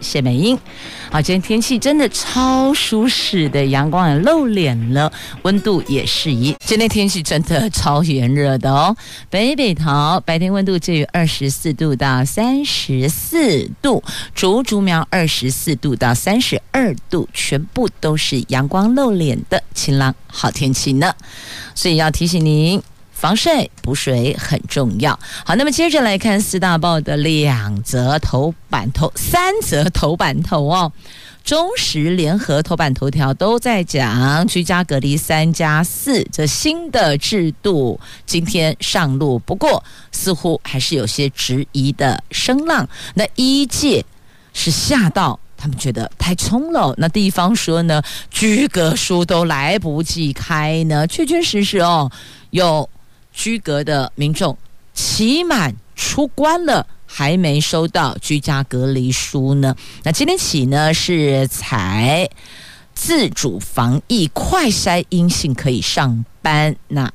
谢美英，好，今天天气真的超舒适的，阳光也露脸了，温度也适宜。今天天气真的超炎热的哦，北北桃白天温度介于二十四度到三十四度，竹竹苗二十四度到三十二度，全部都是阳光露脸的晴朗好天气呢，所以要提醒您。防晒补水很重要。好，那么接着来看四大报的两则头版头，三则头版头哦。中时联合头版头条都在讲居家隔离三加四这新的制度今天上路，不过似乎还是有些质疑的声浪。那一界是吓到他们觉得太冲了。那地方说呢，居格书都来不及开呢，确确实实哦有。居格的民众期满出关了，还没收到居家隔离书呢。那今天起呢，是才自主防疫快筛阴性可以上班。那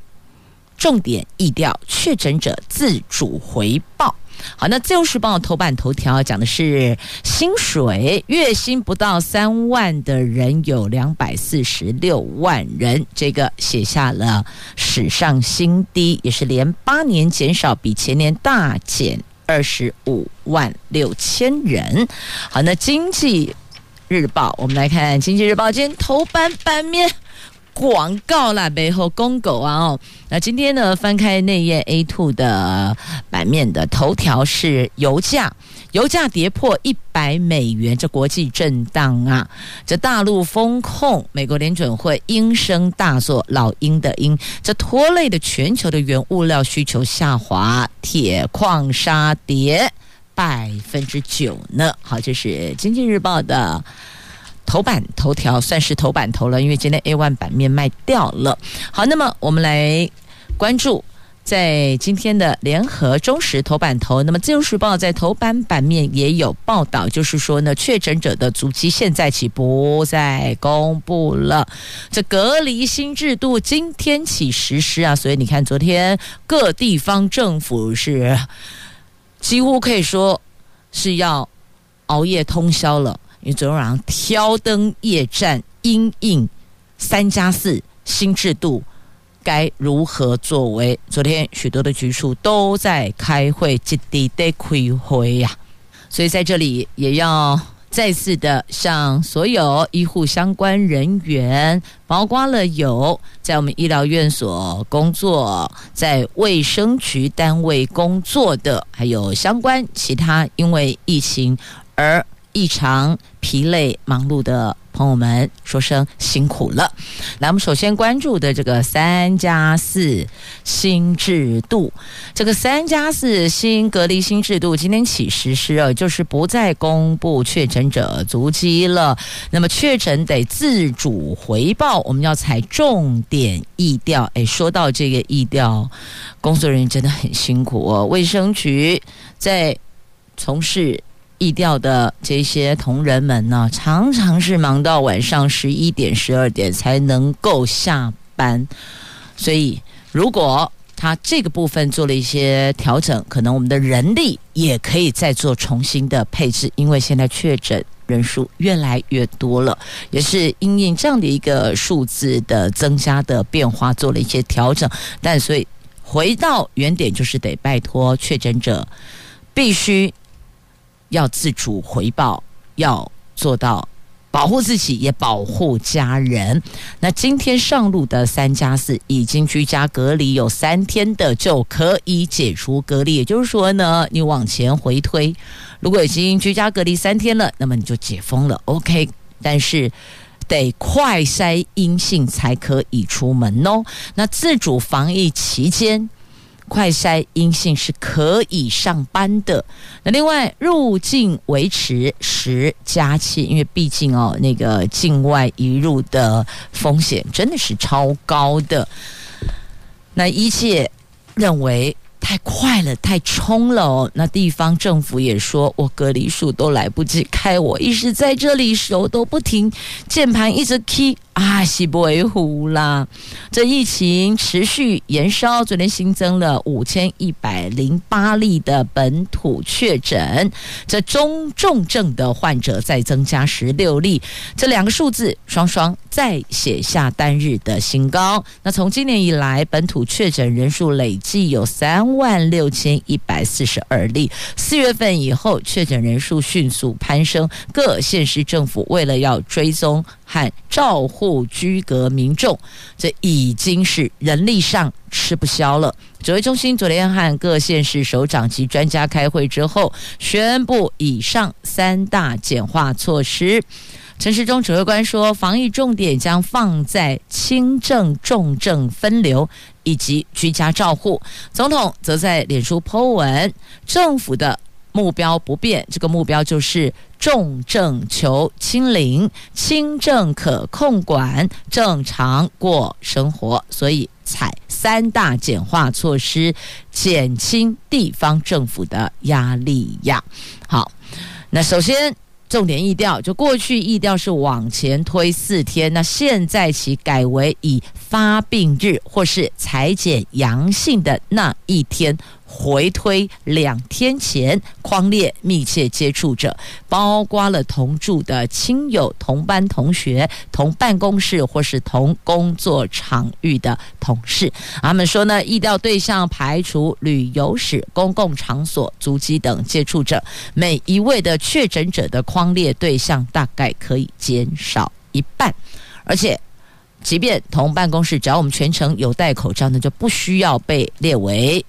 重点意调确诊者自主回报。好，那自由时报头版头条讲的是薪水月薪不到三万的人有两百四十六万人，这个写下了史上新低，也是连八年减少，比前年大减二十五万六千人。好，那经济日报，我们来看经济日报今天头版版面。广告啦，背后公狗啊哦，那今天呢，翻开内页 A two 的版面的头条是油价，油价跌破一百美元，这国际震荡啊，这大陆风控，美国联准会鹰声大作，老鹰的鹰，这拖累的全球的原物料需求下滑，铁矿砂跌百分之九呢。好，这是经济日报的。头版头条算是头版头了，因为今天 A one 版面卖掉了。好，那么我们来关注在今天的联合中时头版头。那么自由时报在头版版面也有报道，就是说呢，确诊者的足迹现在起不再公布了。这隔离新制度今天起实施啊，所以你看，昨天各地方政府是几乎可以说是要熬夜通宵了。因为昨天晚上挑灯夜战，因应三加四新制度该如何作为？昨天许多的局处都在开会，积极的开会呀。所以在这里也要再次的向所有医护相关人员，包括了有在我们医疗院所工作、在卫生局单位工作的，还有相关其他因为疫情而。异常疲累、忙碌的朋友们，说声辛苦了。来，我们首先关注的这个三加四新制度，这个三加四新隔离新制度今天起实施啊，就是不再公布确诊者足迹了。那么确诊得自主回报，我们要采重点疫调。诶，说到这个疫调，工作人员真的很辛苦哦。卫生局在从事。疫调的这些同仁们呢，常常是忙到晚上十一点、十二点才能够下班。所以，如果他这个部分做了一些调整，可能我们的人力也可以再做重新的配置。因为现在确诊人数越来越多了，也是因应这样的一个数字的增加的变化做了一些调整。但所以回到原点，就是得拜托确诊者必须。要自主回报，要做到保护自己也保护家人。那今天上路的三加四已经居家隔离有三天的就可以解除隔离，也就是说呢，你往前回推，如果已经居家隔离三天了，那么你就解封了，OK。但是得快筛阴性才可以出门哦。那自主防疫期间。快筛阴性是可以上班的。那另外入境维持十加七，因为毕竟哦，那个境外移入的风险真的是超高的。那一切认为。太快了，太冲了哦！那地方政府也说，我隔离数都来不及开，我一直在这里手都不停，键盘一直 key。啊，西不为虎啦！这疫情持续延烧，昨天新增了五千一百零八例的本土确诊，这中重症的患者再增加十六例，这两个数字双双再写下单日的新高。那从今年以来，本土确诊人数累计有三万六千一百四十二例，四月份以后确诊人数迅速攀升，各县市政府为了要追踪。和照护居隔民众，这已经是人力上吃不消了。指挥中心昨天和各县市首长及专家开会之后，宣布以上三大简化措施。陈时中指挥官说，防疫重点将放在轻症、重症分流以及居家照护。总统则在脸书 po 文，政府的。目标不变，这个目标就是重症求清零，轻症可控管，正常过生活。所以采三大简化措施，减轻地方政府的压力呀。好，那首先重点疫调，就过去疫调是往前推四天，那现在起改为以发病日或是裁剪阳性的那一天。回推两天前框列密切接触者，包括了同住的亲友、同班同学、同办公室或是同工作场域的同事。他们说呢，疫调对象排除旅游史、公共场所、足迹等接触者，每一位的确诊者的框列对象大概可以减少一半，而且，即便同办公室，只要我们全程有戴口罩，那就不需要被列为。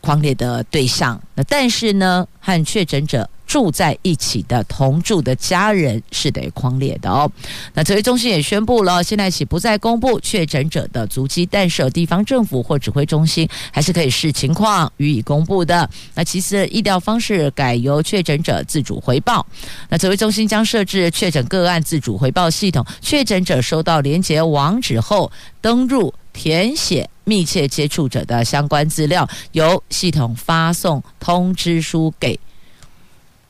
匡列的对象，那但是呢，和确诊者住在一起的同住的家人是得匡列的哦。那指挥中心也宣布了，现在起不再公布确诊者的足迹，但是地方政府或指挥中心还是可以视情况予以公布的。那其次，疫调方式改由确诊者自主回报。那指挥中心将设置确诊个案自主回报系统，确诊者收到连接网址后登入。填写密切接触者的相关资料，由系统发送通知书给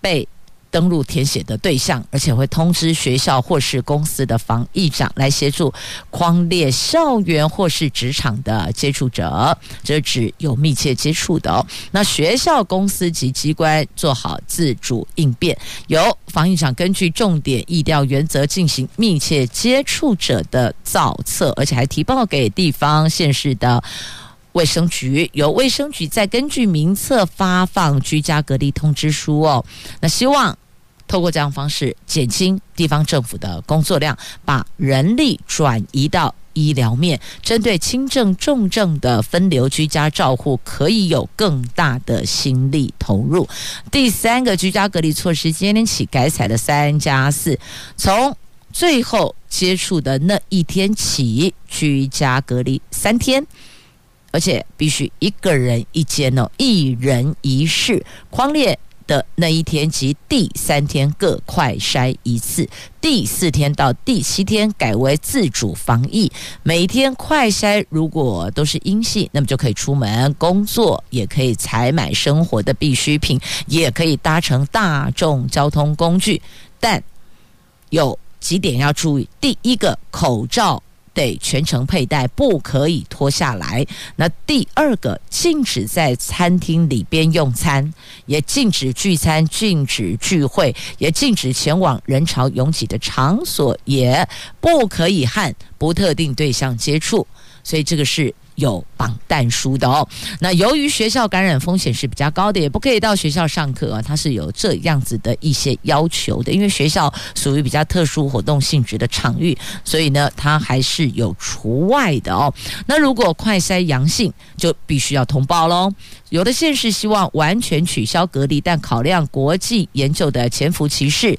被登录填写的对象，而且会通知学校或是公司的防疫长来协助框列校园或是职场的接触者，这指有密切接触的哦。那学校、公司及机关做好自主应变，由防疫长根据重点疫调原则进行密切接触者的造册，而且还提报给地方县市的卫生局，由卫生局再根据名册发放居家隔离通知书哦。那希望。透过这样方式减轻地方政府的工作量，把人力转移到医疗面，针对轻症、重症的分流居家照护，可以有更大的心力投入。第三个居家隔离措施，今天起改采了三加四，从最后接触的那一天起，居家隔离三天，而且必须一个人一间哦，一人一室，匡列。的那一天及第三天各快筛一次，第四天到第七天改为自主防疫。每天快筛如果都是阴性，那么就可以出门工作，也可以采买生活的必需品，也可以搭乘大众交通工具。但有几点要注意：第一个，口罩。得全程佩戴，不可以脱下来。那第二个，禁止在餐厅里边用餐，也禁止聚餐、禁止聚会，也禁止前往人潮拥挤的场所，也不可以和不特定对象接触。所以这个是。有绑但书的哦。那由于学校感染风险是比较高的，也不可以到学校上课啊。它是有这样子的一些要求的，因为学校属于比较特殊活动性质的场域，所以呢，它还是有除外的哦。那如果快筛阳性，就必须要通报喽。有的县市希望完全取消隔离，但考量国际研究的潜伏期是。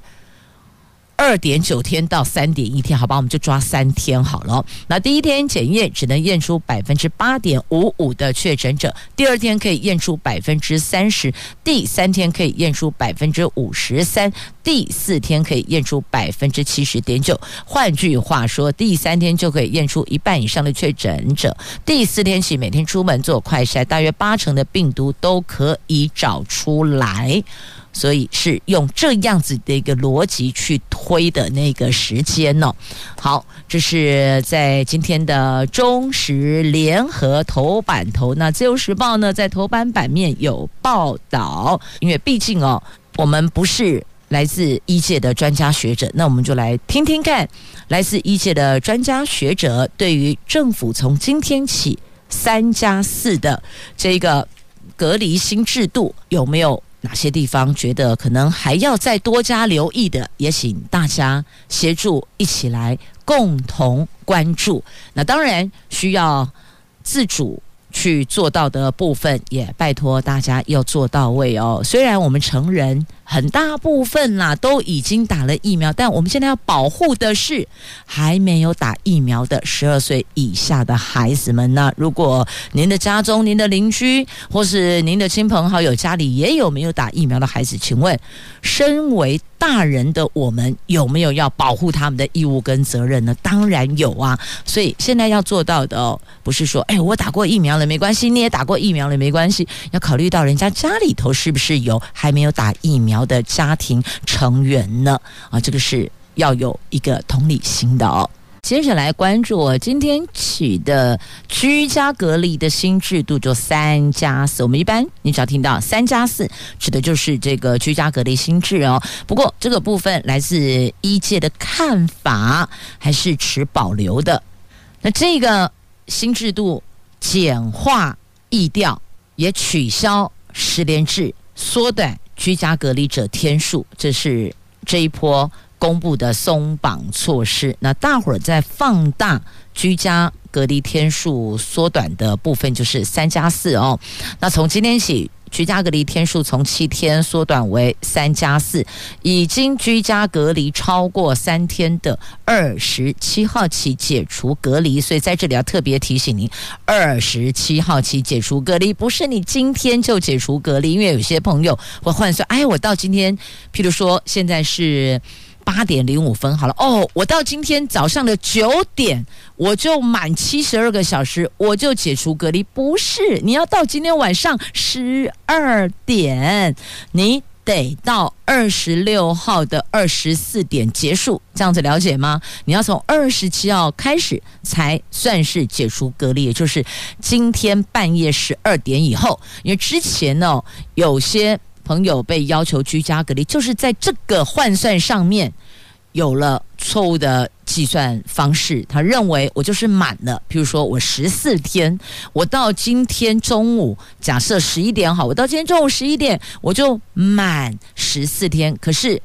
二点九天到三点一天，好吧，我们就抓三天好了。那第一天检验只能验出百分之八点五五的确诊者，第二天可以验出百分之三十，第三天可以验出百分之五十三，第四天可以验出百分之七十点九。换句话说，第三天就可以验出一半以上的确诊者，第四天起每天出门做快筛，大约八成的病毒都可以找出来。所以是用这样子的一个逻辑去推的那个时间呢。好，这是在今天的中时联合头版头。那自由时报呢，在头版版面有报道，因为毕竟哦，我们不是来自医界的专家学者，那我们就来听听看，来自医界的专家学者对于政府从今天起三加四的这个隔离新制度有没有？哪些地方觉得可能还要再多加留意的，也请大家协助一起来共同关注。那当然需要自主去做到的部分，也拜托大家要做到位哦。虽然我们成人，很大部分啦都已经打了疫苗，但我们现在要保护的是还没有打疫苗的十二岁以下的孩子们。那如果您的家中、您的邻居或是您的亲朋好友家里也有没有打疫苗的孩子，请问，身为大人的我们有没有要保护他们的义务跟责任呢？当然有啊。所以现在要做到的哦，不是说，哎，我打过疫苗了没关系，你也打过疫苗了没关系，要考虑到人家家里头是不是有还没有打疫苗的家庭成员呢？啊，这个是要有一个同理心的哦。接着来关注我今天起的居家隔离的新制度，就三加四。我们一般你只要听到三加四，指的就是这个居家隔离新制哦。不过这个部分来自医界的看法还是持保留的。那这个新制度简化易调，也取消实联制，缩短。居家隔离者天数，这是这一波公布的松绑措施。那大伙儿在放大居家隔离天数缩短的部分，就是三加四哦。那从今天起。居家隔离天数从七天缩短为三加四，已经居家隔离超过三天的二十七号起解除隔离。所以在这里要特别提醒您，二十七号起解除隔离，不是你今天就解除隔离，因为有些朋友会换算，哎，我到今天，譬如说现在是。八点零五分，好了哦，我到今天早上的九点，我就满七十二个小时，我就解除隔离。不是，你要到今天晚上十二点，你得到二十六号的二十四点结束，这样子了解吗？你要从二十七号开始才算是解除隔离，也就是今天半夜十二点以后。因为之前呢，有些。朋友被要求居家隔离，就是在这个换算上面有了错误的计算方式。他认为我就是满了，譬如说我十四天，我到今天中午，假设十一点好，我到今天中午十一点，我就满十四天。可是。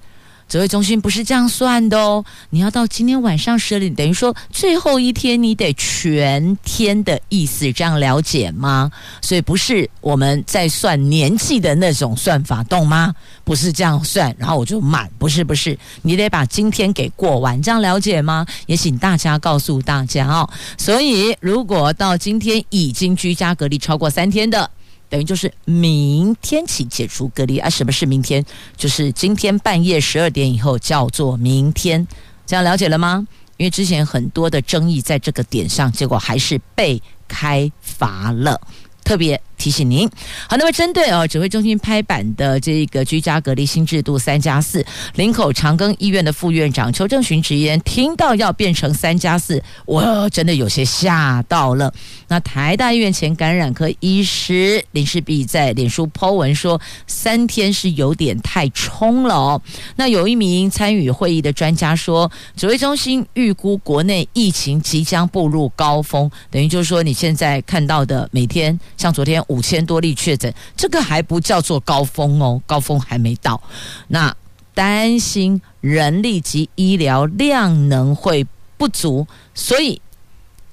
指挥中心不是这样算的哦，你要到今天晚上十点，等于说最后一天你得全天的意思，这样了解吗？所以不是我们在算年纪的那种算法，懂吗？不是这样算，然后我就满，不是不是，你得把今天给过完，这样了解吗？也请大家告诉大家哦。所以如果到今天已经居家隔离超过三天的。等于就是明天起解除隔离啊？什么是明天？就是今天半夜十二点以后叫做明天，这样了解了吗？因为之前很多的争议在这个点上，结果还是被开罚了，特别。提醒您，好，那么针对哦，指挥中心拍板的这个居家隔离新制度三加四，林口长庚医院的副院长邱正寻直言，听到要变成三加四，我真的有些吓到了。那台大医院前感染科医师林世璧在脸书 po 文说，三天是有点太冲了哦。那有一名参与会议的专家说，指挥中心预估国内疫情即将步入高峰，等于就是说你现在看到的每天像昨天。五千多例确诊，这个还不叫做高峰哦，高峰还没到。那担心人力及医疗量能会不足，所以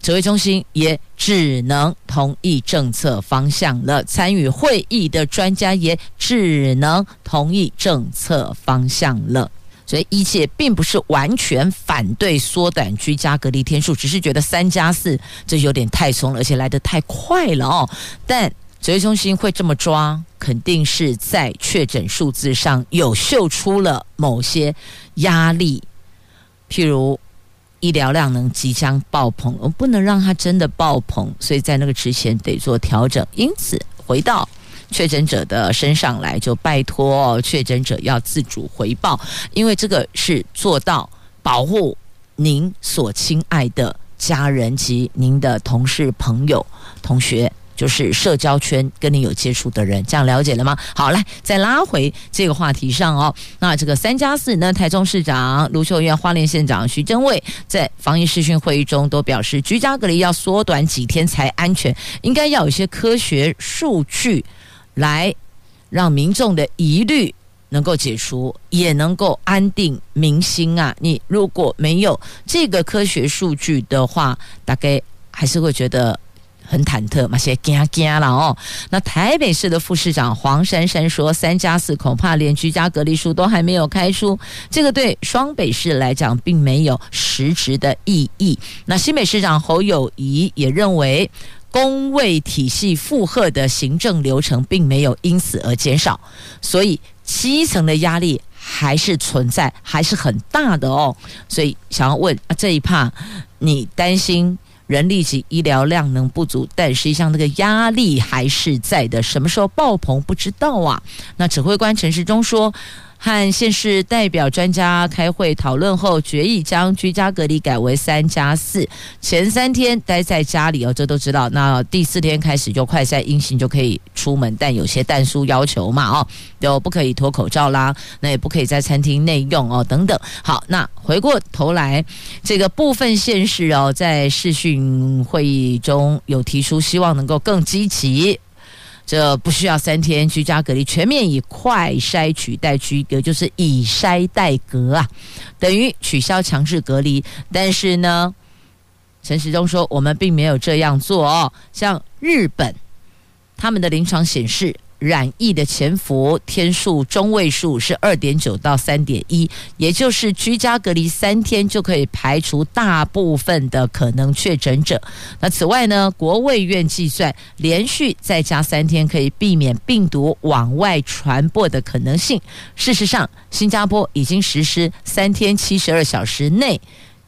指挥中心也只能同意政策方向了。参与会议的专家也只能同意政策方向了。所以一切并不是完全反对缩短居家隔离天数，只是觉得三加四这有点太松了，而且来得太快了哦。但指挥中心会这么抓，肯定是在确诊数字上有嗅出了某些压力，譬如医疗量能即将爆棚，我们不能让它真的爆棚，所以在那个之前得做调整。因此，回到。确诊者的身上来，就拜托确诊者要自主回报，因为这个是做到保护您所亲爱的家人及您的同事、朋友、同学，就是社交圈跟你有接触的人，这样了解了吗？好，来再拉回这个话题上哦。那这个三加四呢？台中市长卢秀燕、花莲县长徐榛蔚在防疫视讯会议中都表示，居家隔离要缩短几天才安全，应该要有一些科学数据。来让民众的疑虑能够解除，也能够安定民心啊！你如果没有这个科学数据的话，大概还是会觉得很忐忑嘛，些惊惊了哦。那台北市的副市长黄珊珊说，三加四恐怕连居家隔离书都还没有开出，这个对双北市来讲并没有实质的意义。那新北市长侯友谊也认为。公卫体系负荷的行政流程并没有因此而减少，所以基层的压力还是存在，还是很大的哦。所以想要问啊，这一趴你担心人力及医疗量能不足，但实际上那个压力还是在的。什么时候爆棚不知道啊？那指挥官陈时中说。和县市代表专家开会讨论后，决议将居家隔离改为三加四，前三天待在家里哦，这都知道。那第四天开始就快筛阴性就可以出门，但有些但书要求嘛哦，就不可以脱口罩啦，那也不可以在餐厅内用哦，等等。好，那回过头来，这个部分县市哦，在视讯会议中有提出希望能够更积极。这不需要三天居家隔离，全面以快筛取代居隔，就是以筛代隔啊，等于取消强制隔离。但是呢，陈时中说我们并没有这样做哦，像日本，他们的临床显示。染疫的潜伏天数中位数是二点九到三点一，也就是居家隔离三天就可以排除大部分的可能确诊者。那此外呢，国卫院计算连续在家三天可以避免病毒往外传播的可能性。事实上，新加坡已经实施三天七十二小时内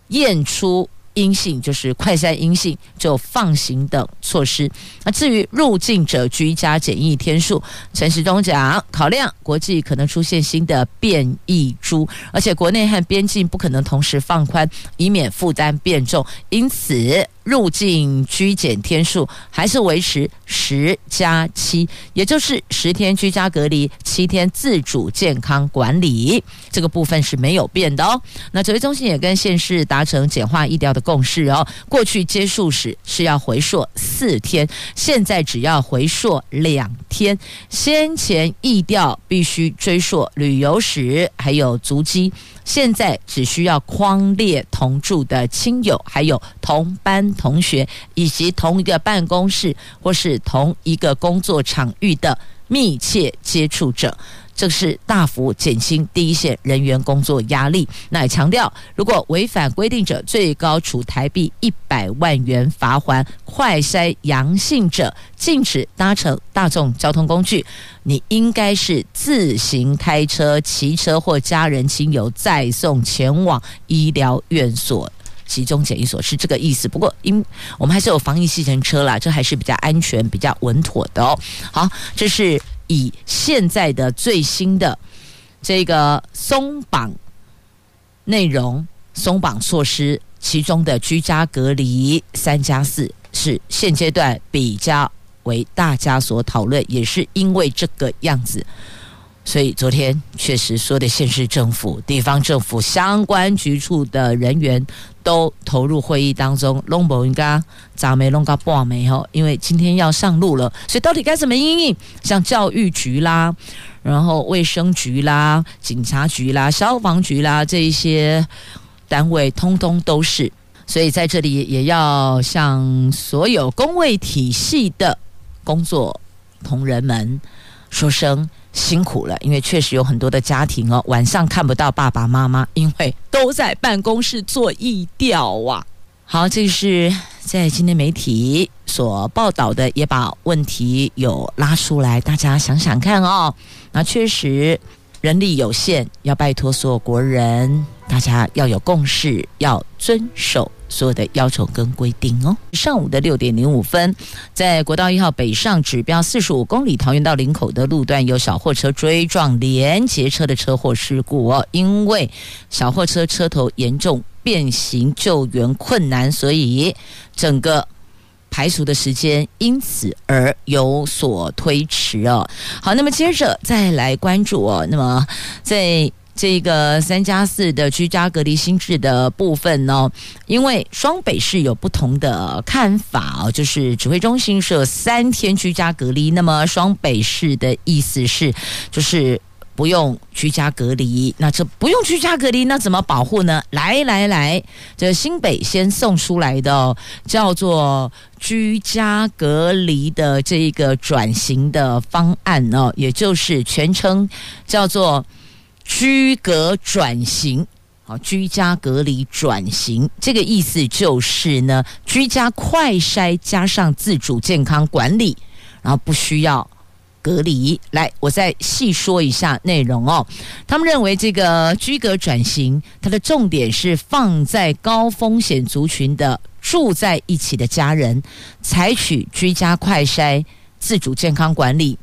验出。阴性就是快筛阴性就放行等措施。那至于入境者居家检疫天数，陈时中讲，考量国际可能出现新的变异株，而且国内和边境不可能同时放宽，以免负担变重，因此。入境居检天数还是维持十加七，也就是十天居家隔离，七天自主健康管理，这个部分是没有变的哦。那指挥中心也跟县市达成简化疫调的共识哦。过去接触史是要回溯四天，现在只要回溯两天。先前疫调必须追溯旅游史还有足迹。现在只需要框列同住的亲友，还有同班同学，以及同一个办公室或是同一个工作场域的密切接触者。这是大幅减轻第一线人员工作压力。那也强调，如果违反规定者，最高处台币一百万元罚锾。快筛阳性者禁止搭乘大众交通工具。你应该是自行开车、骑车或家人亲友载送前往医疗院所、集中检疫所，是这个意思。不过，因我们还是有防疫计程车啦，这还是比较安全、比较稳妥的哦。好，这是。以现在的最新的这个松绑内容、松绑措施，其中的居家隔离三加四是现阶段比较为大家所讨论，也是因为这个样子。所以昨天确实说的县市政府、地方政府相关局处的人员都投入会议当中。龙博应该砸没弄个半没吼，因为今天要上路了，所以到底该怎么因应？像教育局啦，然后卫生局啦、警察局啦、消防局啦这一些单位，通通都是。所以在这里也要向所有公卫体系的工作同仁们说声。辛苦了，因为确实有很多的家庭哦，晚上看不到爸爸妈妈，因为都在办公室做义调啊。好，这是在今天媒体所报道的，也把问题有拉出来，大家想想看哦。那确实人力有限，要拜托所有国人，大家要有共识，要遵守。所有的要求跟规定哦。上午的六点零五分，在国道一号北上指标四十五公里桃园到林口的路段，有小货车追撞连结车的车祸事故哦。因为小货车车头严重变形，救援困难，所以整个排除的时间因此而有所推迟哦。好，那么接着再来关注哦。那么在这个三加四的居家隔离新制的部分呢，因为双北市有不同的看法哦，就是指挥中心设三天居家隔离，那么双北市的意思是就是不用居家隔离，那这不用居家隔离，那怎么保护呢？来来来，这新北先送出来的叫做居家隔离的这一个转型的方案哦，也就是全称叫做。居隔转型，好，居家隔离转型，这个意思就是呢，居家快筛加上自主健康管理，然后不需要隔离。来，我再细说一下内容哦。他们认为这个居隔转型，它的重点是放在高风险族群的住在一起的家人，采取居家快筛、自主健康管理。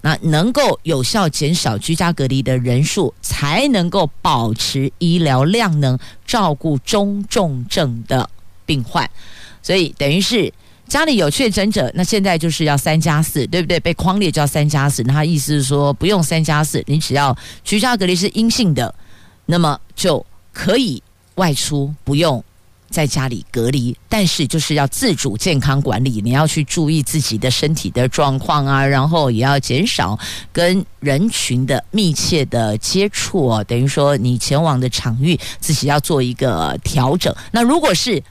那能够有效减少居家隔离的人数，才能够保持医疗量能，照顾中重症的病患。所以等于是家里有确诊者，那现在就是要三加四，对不对？被框列叫三加四，那他意思是说不用三加四，你只要居家隔离是阴性的，那么就可以外出，不用。在家里隔离，但是就是要自主健康管理，你要去注意自己的身体的状况啊，然后也要减少跟人群的密切的接触哦。等于说你前往的场域自己要做一个调整。那如果是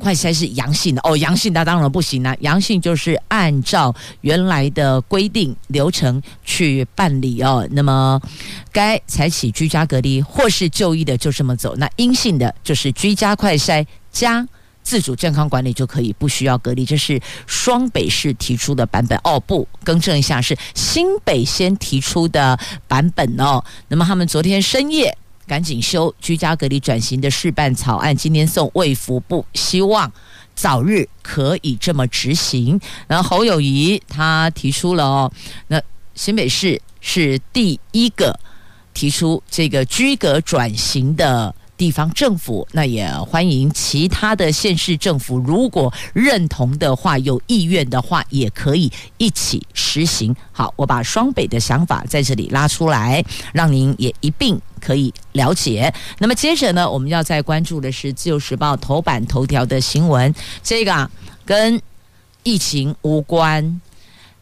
快筛是阳性的哦，阳性那当然不行了，阳性就是按照原来的规定流程去办理哦。那么该采取居家隔离或是就医的就这么走。那阴性的就是居家快筛加自主健康管理就可以，不需要隔离。这是双北市提出的版本哦，不，更正一下，是新北先提出的版本哦。那么他们昨天深夜。赶紧修居家隔离转型的事办草案，今天送卫福部，希望早日可以这么执行。然后侯友谊他提出了哦，那新北市是第一个提出这个居隔转型的。地方政府，那也欢迎其他的县市政府，如果认同的话，有意愿的话，也可以一起实行。好，我把双北的想法在这里拉出来，让您也一并可以了解。那么接着呢，我们要再关注的是《自由时报》头版头条的新闻，这个，跟疫情无关。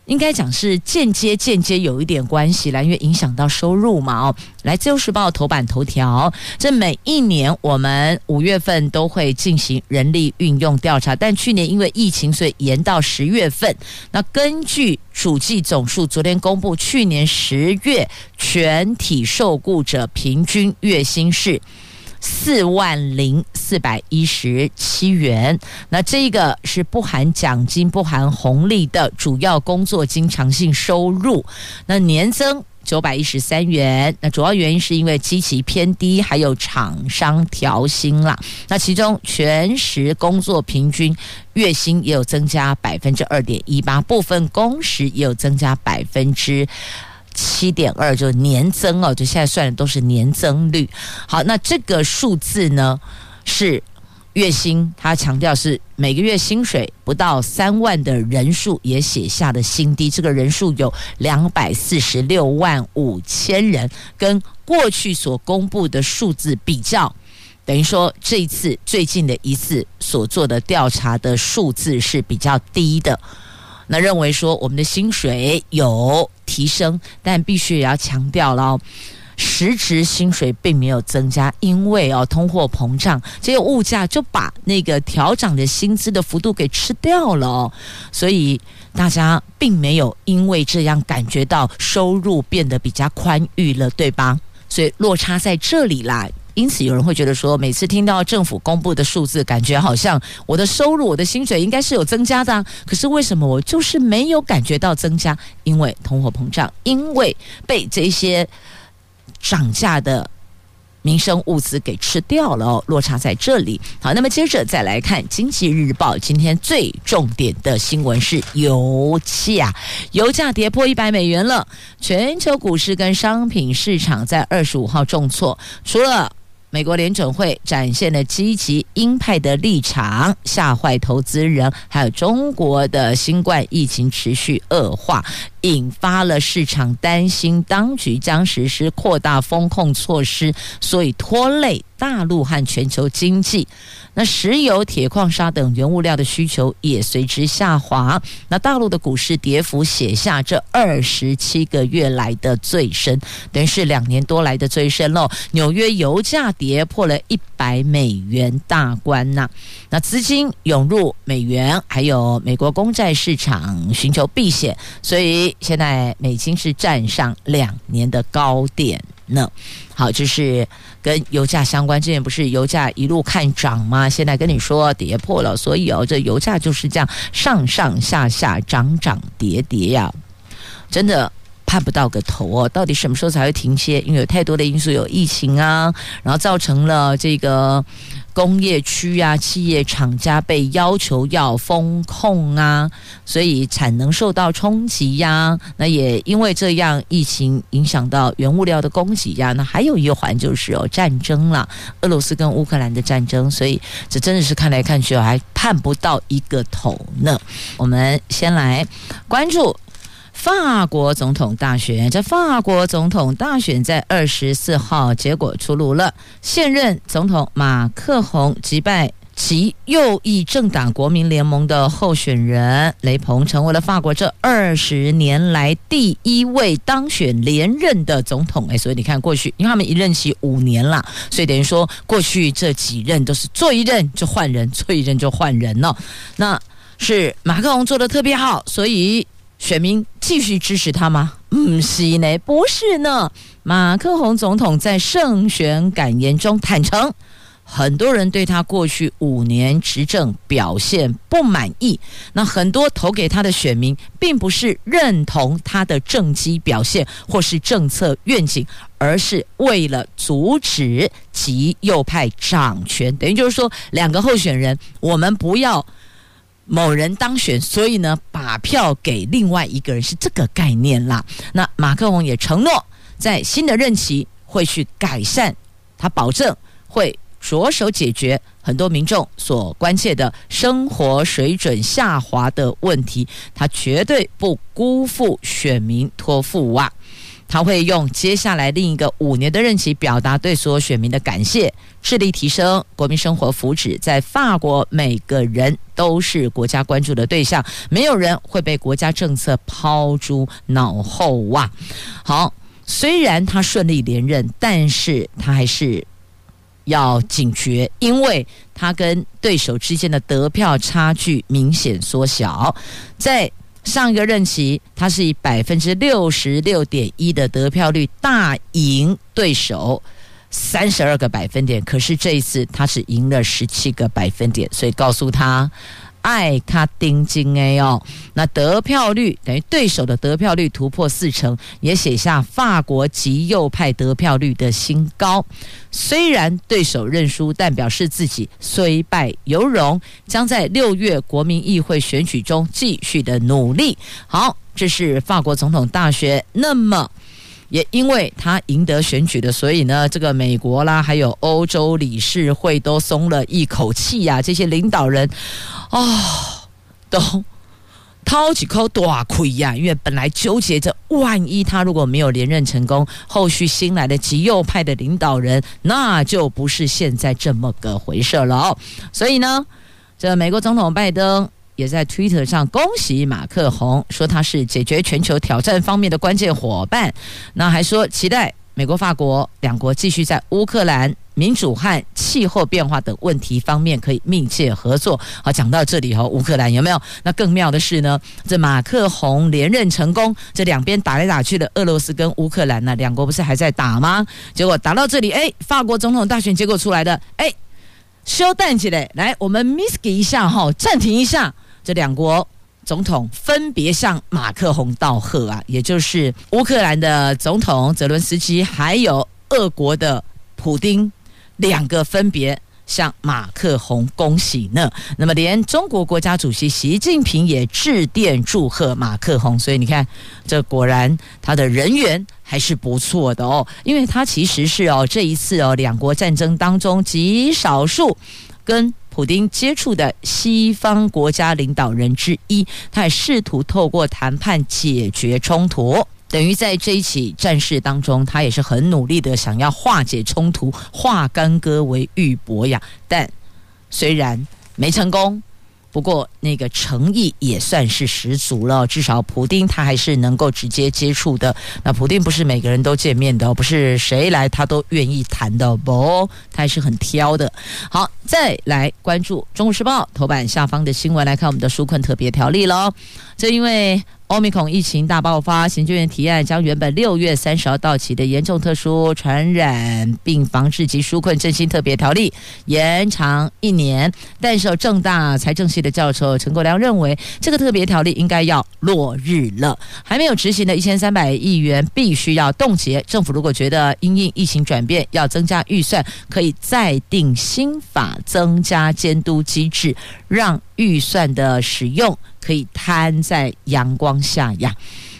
应该讲是间接间接有一点关系啦，因为影响到收入嘛哦。来，《自由时报》头版头条，这每一年我们五月份都会进行人力运用调查，但去年因为疫情，所以延到十月份。那根据主计总数，昨天公布，去年十月全体受雇者平均月薪是。四万零四百一十七元，那这个是不含奖金、不含红利的主要工作经常性收入，那年增九百一十三元。那主要原因是因为基期偏低，还有厂商调薪啦。那其中全时工作平均月薪也有增加百分之二点一八，部分工时也有增加百分之。七点二就年增哦，就现在算的都是年增率。好，那这个数字呢是月薪，他强调是每个月薪水不到三万的人数也写下的新低，这个人数有两百四十六万五千人，跟过去所公布的数字比较，等于说这一次最近的一次所做的调查的数字是比较低的。那认为说我们的薪水有提升，但必须也要强调了哦，实质薪水并没有增加，因为哦通货膨胀，这个物价就把那个调涨的薪资的幅度给吃掉了哦，所以大家并没有因为这样感觉到收入变得比较宽裕了，对吧？所以落差在这里啦。因此有人会觉得说，每次听到政府公布的数字，感觉好像我的收入、我的薪水应该是有增加的，可是为什么我就是没有感觉到增加？因为通货膨胀，因为被这些涨价的民生物资给吃掉了哦，落差在这里。好，那么接着再来看《经济日报》今天最重点的新闻是油价，油价跌破一百美元了，全球股市跟商品市场在二十五号重挫，除了。美国联准会展现了积极鹰派的立场，吓坏投资人，还有中国的新冠疫情持续恶化，引发了市场担心当局将实施扩大风控措施，所以拖累大陆和全球经济。那石油、铁矿砂等原物料的需求也随之下滑。那大陆的股市跌幅写下这二十七个月来的最深，等于是两年多来的最深喽。纽约油价跌破了一百美元大关呐。那资金涌入美元，还有美国公债市场寻求避险，所以现在美金是站上两年的高点呢。好，就是。跟油价相关，之前不是油价一路看涨吗？现在跟你说跌破了，所以哦，这油价就是这样上上下下涨涨跌跌呀，真的盼不到个头哦。到底什么时候才会停歇？因为有太多的因素，有疫情啊，然后造成了这个。工业区啊，企业厂家被要求要封控啊，所以产能受到冲击呀。那也因为这样，疫情影响到原物料的供给呀。那还有一环就是有战争了，俄罗斯跟乌克兰的战争，所以这真的是看来看去还盼不到一个头呢。我们先来关注。法国总统大选，这法国总统大选在二十四号结果出炉了，现任总统马克宏击败其右翼政党国民联盟的候选人雷鹏，成为了法国这二十年来第一位当选连任的总统。哎，所以你看过去，因为他们一任期五年了，所以等于说过去这几任都是做一任就换人，做一任就换人了。那是马克龙做得特别好，所以。选民继续支持他吗？嗯，是呢，不是呢。马克宏总统在胜选感言中坦诚，很多人对他过去五年执政表现不满意。那很多投给他的选民，并不是认同他的政绩表现或是政策愿景，而是为了阻止极右派掌权。等于就是说，两个候选人，我们不要。某人当选，所以呢，把票给另外一个人是这个概念啦。那马克宏也承诺，在新的任期会去改善，他保证会着手解决很多民众所关切的生活水准下滑的问题，他绝对不辜负选民托付啊。他会用接下来另一个五年的任期，表达对所有选民的感谢，致力提升国民生活福祉。在法国，每个人都是国家关注的对象，没有人会被国家政策抛诸脑后哇！好，虽然他顺利连任，但是他还是要警觉，因为他跟对手之间的得票差距明显缩小，在。上一个任期，他是以百分之六十六点一的得票率大赢对手三十二个百分点，可是这一次他是赢了十七个百分点，所以告诉他。爱卡丁金 A 哦，那得票率等于对手的得票率突破四成，也写下法国极右派得票率的新高。虽然对手认输，但表示自己虽败犹荣，将在六月国民议会选举中继续的努力。好，这是法国总统大选。那么。也因为他赢得选举的，所以呢，这个美国啦，还有欧洲理事会都松了一口气呀。这些领导人啊、哦，都掏几口大亏呀。因为本来纠结着，万一他如果没有连任成功，后续新来的极右派的领导人，那就不是现在这么个回事了哦。所以呢，这美国总统拜登。也在 Twitter 上恭喜马克宏，说他是解决全球挑战方面的关键伙伴。那还说期待美国、法国两国继续在乌克兰民主和气候变化等问题方面可以密切合作。好，讲到这里哈，乌克兰有没有？那更妙的是呢，这马克宏连任成功，这两边打来打去的俄罗斯跟乌克兰呢，两国不是还在打吗？结果打到这里，哎，法国总统大选结果出来的，哎，休弹起来，来，我们 miss 一下哈，暂停一下，这两国。总统分别向马克宏道贺啊，也就是乌克兰的总统泽伦斯基，还有俄国的普丁，两个分别向马克宏恭喜呢。那么，连中国国家主席习近平也致电祝贺马克宏。所以你看，这果然他的人缘还是不错的哦，因为他其实是哦这一次哦两国战争当中极少数跟。普丁接触的西方国家领导人之一，他也试图透过谈判解决冲突，等于在这一起战事当中，他也是很努力的想要化解冲突，化干戈为玉帛呀。但虽然没成功。不过那个诚意也算是十足了，至少普丁他还是能够直接接触的。那普丁不是每个人都见面的，不是谁来他都愿意谈的，不，他还是很挑的。好，再来关注《中国时报》头版下方的新闻，来看我们的纾困特别条例喽。这因为。欧米孔疫情大爆发，行政院提案将原本六月三十号到期的严重特殊传染病防治及纾困振兴特别条例延长一年。但是，正大财政系的教授陈国良认为，这个特别条例应该要落日了，还没有执行的一千三百亿元必须要冻结。政府如果觉得因应疫情转变要增加预算，可以再定新法，增加监督机制，让预算的使用。可以摊在阳光下呀。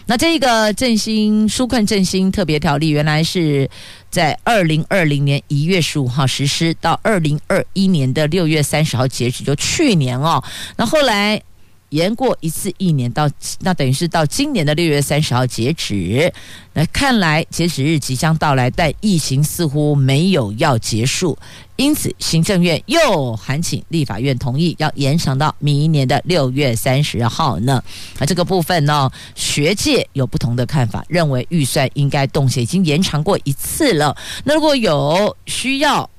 那这个振兴纾困振兴特别条例，原来是在二零二零年一月十五号实施，到二零二一年的六月三十号截止，就去年哦。那后来。延过一次一年到，那等于是到今年的六月三十号截止。那看来截止日即将到来，但疫情似乎没有要结束，因此行政院又函请立法院同意，要延长到明年的六月三十号呢。那这个部分呢，学界有不同的看法，认为预算应该冻结，已经延长过一次了。那如果有需要，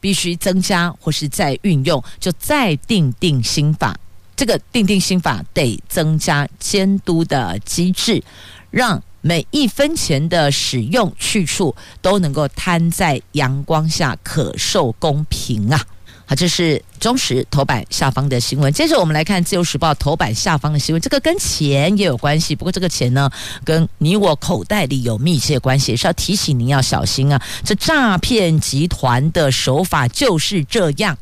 必须增加或是再运用，就再订定新法。这个定定新法得增加监督的机制，让每一分钱的使用去处都能够摊在阳光下，可受公平啊！好，这是中时头版下方的新闻。接着我们来看自由时报头版下方的新闻，这个跟钱也有关系，不过这个钱呢，跟你我口袋里有密切关系，是要提醒您要小心啊！这诈骗集团的手法就是这样。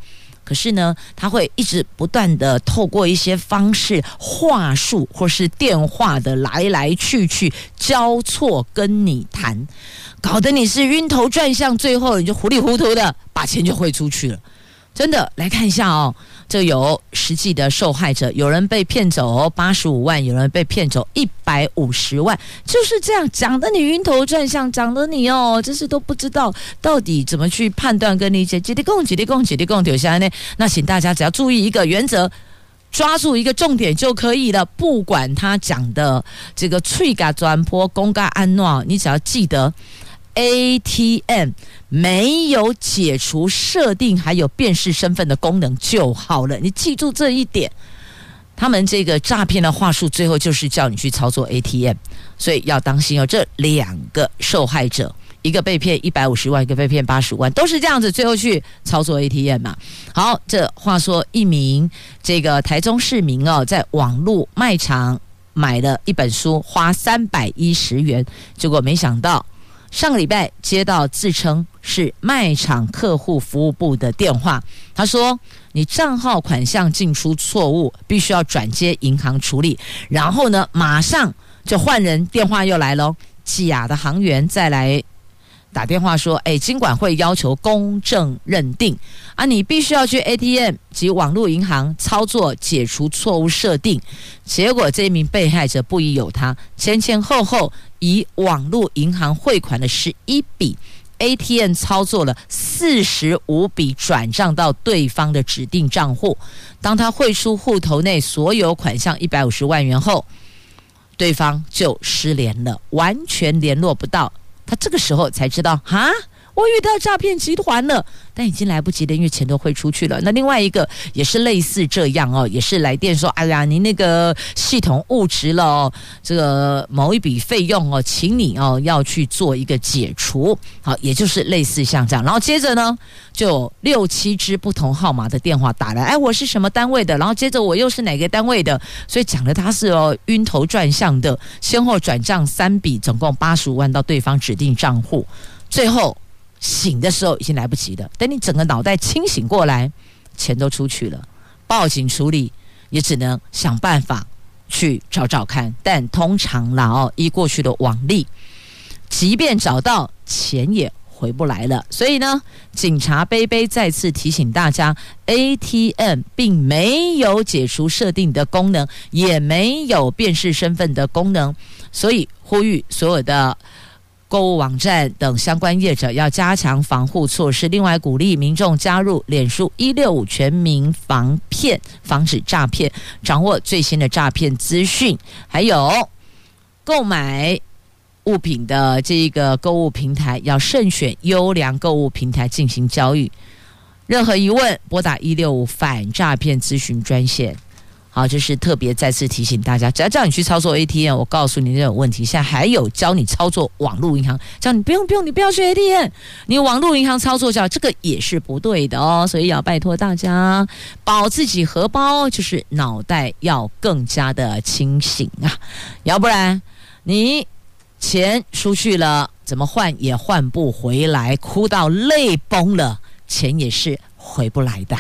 可是呢，他会一直不断的透过一些方式、话术或是电话的来来去去交错跟你谈，搞得你是晕头转向，最后你就糊里糊涂的把钱就汇出去了。真的，来看一下哦。这有实际的受害者，有人被骗走八十五万，有人被骗走一百五十万，就是这样讲得你晕头转向，讲得你哦，真是都不知道到底怎么去判断跟理解。几滴供，几滴供，几滴供，丢下来呢？那请大家只要注意一个原则，抓住一个重点就可以了。不管他讲的这个脆嘎转坡公嘎安诺，你只要记得 ATM。没有解除设定还有辨识身份的功能就好了，你记住这一点。他们这个诈骗的话术，最后就是叫你去操作 ATM，所以要当心哦。这两个受害者，一个被骗一百五十万，一个被骗八十万，都是这样子，最后去操作 ATM 嘛。好，这话说一名这个台中市民哦，在网络卖场买了一本书，花三百一十元，结果没想到。上个礼拜接到自称是卖场客户服务部的电话，他说：“你账号款项进出错误，必须要转接银行处理。”然后呢，马上就换人，电话又来喽，假的行员再来。打电话说：“哎，金管会要求公正认定啊，你必须要去 ATM 及网络银行操作解除错误设定。”结果这名被害者不疑有他，前前后后以网络银行汇款的十一笔，ATM 操作了四十五笔转账到对方的指定账户。当他汇出户头内所有款项一百五十万元后，对方就失联了，完全联络不到。他这个时候才知道哈。我遇到诈骗集团了，但已经来不及了，因为钱都汇出去了。那另外一个也是类似这样哦，也是来电说：“哎呀，您那个系统误植了哦，这个某一笔费用哦，请你哦要去做一个解除。”好，也就是类似像这样。然后接着呢，就六七支不同号码的电话打来，哎，我是什么单位的？然后接着我又是哪个单位的？所以讲的他是哦晕头转向的，先后转账三笔，总共八十五万到对方指定账户，最后。醒的时候已经来不及了，等你整个脑袋清醒过来，钱都出去了。报警处理也只能想办法去找找看，但通常啦哦，依过去的往例，即便找到钱也回不来了。所以呢，警察杯杯再次提醒大家，ATM 并没有解除设定的功能，也没有辨识身份的功能，所以呼吁所有的。购物网站等相关业者要加强防护措施，另外鼓励民众加入脸书一六五全民防骗，防止诈骗，掌握最新的诈骗资讯，还有购买物品的这个购物平台要慎选优良购物平台进行交易。任何疑问，拨打一六五反诈骗咨询专线。好，就是特别再次提醒大家，只要叫你去操作 ATM，我告诉你，这种问题。现在还有教你操作网络银行，叫你不用不用，你不要去 ATM，你网络银行操作叫这个也是不对的哦。所以要拜托大家保自己荷包，就是脑袋要更加的清醒啊，要不然你钱出去了，怎么换也换不回来，哭到泪崩了，钱也是回不来的。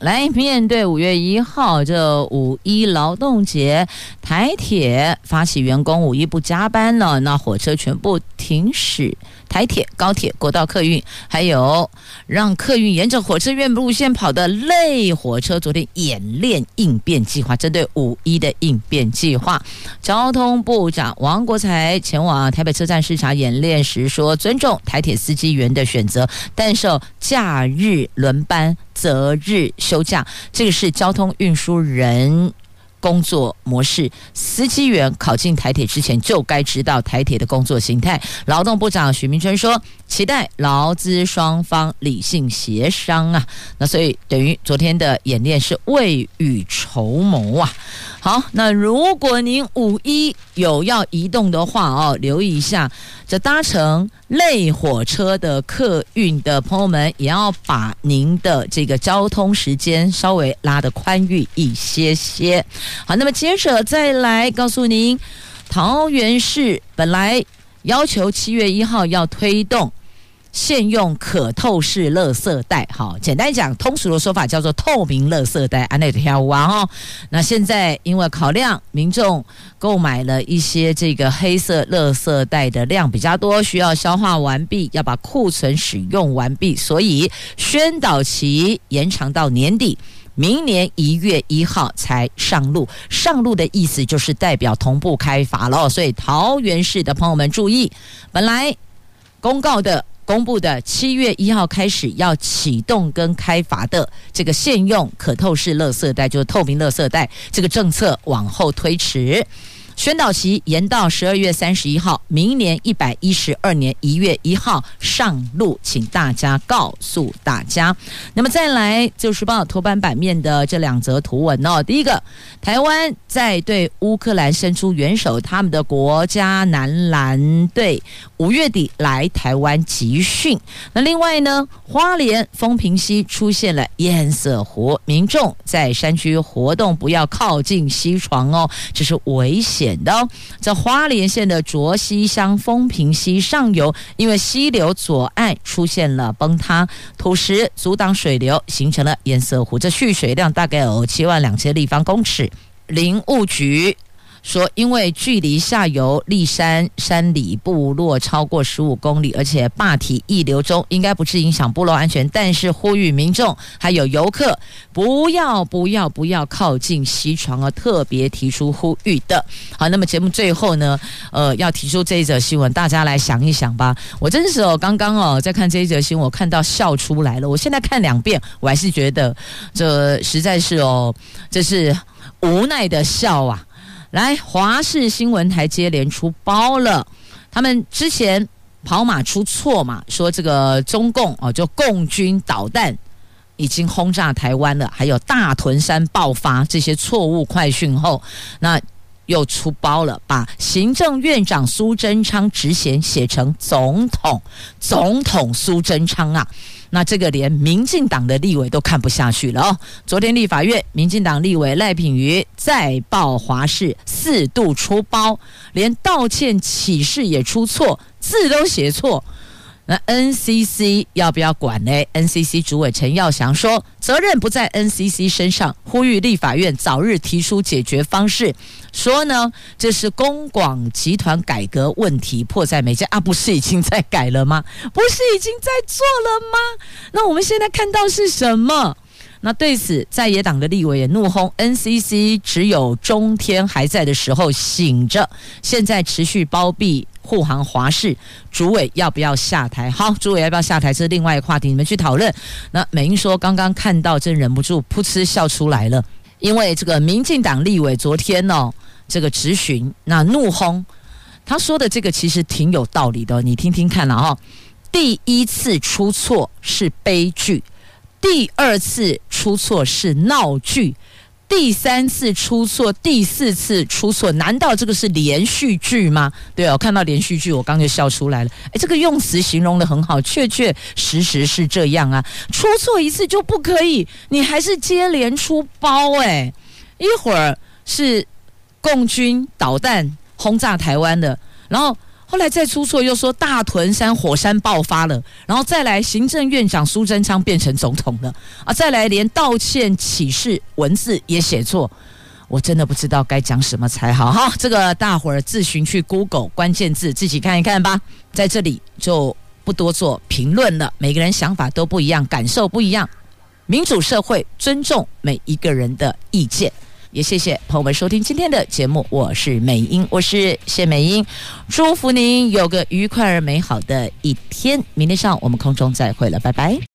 来面对五月一号这五一劳动节，台铁发起员工五一不加班了，那火车全部停驶。台铁、高铁、国道客运，还有让客运沿着火车站路线跑的类火车，昨天演练应变计划，针对五一的应变计划，交通部长王国材前往台北车站视察演练时说，尊重台铁司机员的选择，但受假日轮班、择日休假，这个是交通运输人。工作模式，司机员考进台铁之前就该知道台铁的工作形态。劳动部长许明春说，期待劳资双方理性协商啊。那所以等于昨天的演练是未雨绸缪啊。好，那如果您五一有要移动的话哦，留意一下，这搭乘类火车的客运的朋友们，也要把您的这个交通时间稍微拉得宽裕一些些。好，那么接着再来告诉您，桃园市本来要求七月一号要推动。现用可透视垃圾袋，好，简单讲，通俗的说法叫做透明垃圾袋。安内条完哦。那现在因为考量民众购买了一些这个黑色垃圾袋的量比较多，需要消化完毕，要把库存使用完毕，所以宣导期延长到年底，明年一月一号才上路。上路的意思就是代表同步开罚了。所以桃园市的朋友们注意，本来公告的。公布的七月一号开始要启动跟开罚的这个现用可透视乐色袋，就是透明乐色袋，这个政策往后推迟。宣导期延到十二月三十一号，明年一百一十二年一月一号上路，请大家告诉大家。那么再来，就是报头版版面的这两则图文哦。第一个，台湾在对乌克兰伸出援手，他们的国家男篮队五月底来台湾集训。那另外呢，花莲丰平溪出现了堰塞湖，民众在山区活动不要靠近溪床哦，这是危险。的哦，在花莲县的卓溪乡风平溪上游，因为溪流左岸出现了崩塌，土石阻挡水流，形成了堰塞湖。这蓄水量大概有七万两千立方公尺。林务局。说，因为距离下游立山山里部落超过十五公里，而且坝体溢流中，应该不是影响部落安全。但是呼吁民众还有游客不要不要不要靠近溪床啊！特别提出呼吁的。好，那么节目最后呢，呃，要提出这一则新闻，大家来想一想吧。我真是哦，刚刚哦在看这一则新闻，我看到笑出来了。我现在看两遍，我还是觉得这实在是哦，这是无奈的笑啊。来，华视新闻台接连出包了，他们之前跑马出错嘛，说这个中共哦，就共军导弹已经轰炸台湾了，还有大屯山爆发这些错误快讯后，那。又出包了，把行政院长苏贞昌职衔写成总统，总统苏贞昌啊，那这个连民进党的立委都看不下去了哦。昨天立法院民进党立委赖品妤再爆华氏四度出包，连道歉启事也出错，字都写错。那 NCC 要不要管呢？NCC 主委陈耀祥说，责任不在 NCC 身上，呼吁立法院早日提出解决方式。说呢，这是公广集团改革问题迫在眉睫啊，不是已经在改了吗？不是已经在做了吗？那我们现在看到是什么？那对此，在野党的立委也怒轰 NCC，只有中天还在的时候醒着，现在持续包庇。护航华视主委要不要下台？好，主委要不要下台？这是另外一个话题，你们去讨论。那美英说，刚刚看到真忍不住噗嗤笑出来了，因为这个民进党立委昨天呢、哦，这个质询那怒轰，他说的这个其实挺有道理的，你听听看了哈。第一次出错是悲剧，第二次出错是闹剧。第三次出错，第四次出错，难道这个是连续剧吗？对哦，看到连续剧，我刚就笑出来了。诶，这个用词形容得很好，确确实实是这样啊。出错一次就不可以，你还是接连出包诶，一会儿是共军导弹轰炸台湾的，然后。后来再出错，又说大屯山火山爆发了，然后再来行政院长苏贞昌变成总统了啊！再来连道歉启事文字也写错，我真的不知道该讲什么才好哈！这个大伙儿自行去 Google 关键字自己看一看吧，在这里就不多做评论了。每个人想法都不一样，感受不一样，民主社会尊重每一个人的意见。也谢谢朋友们收听今天的节目，我是美英，我是谢美英，祝福您有个愉快而美好的一天。明天上午我们空中再会了，拜拜。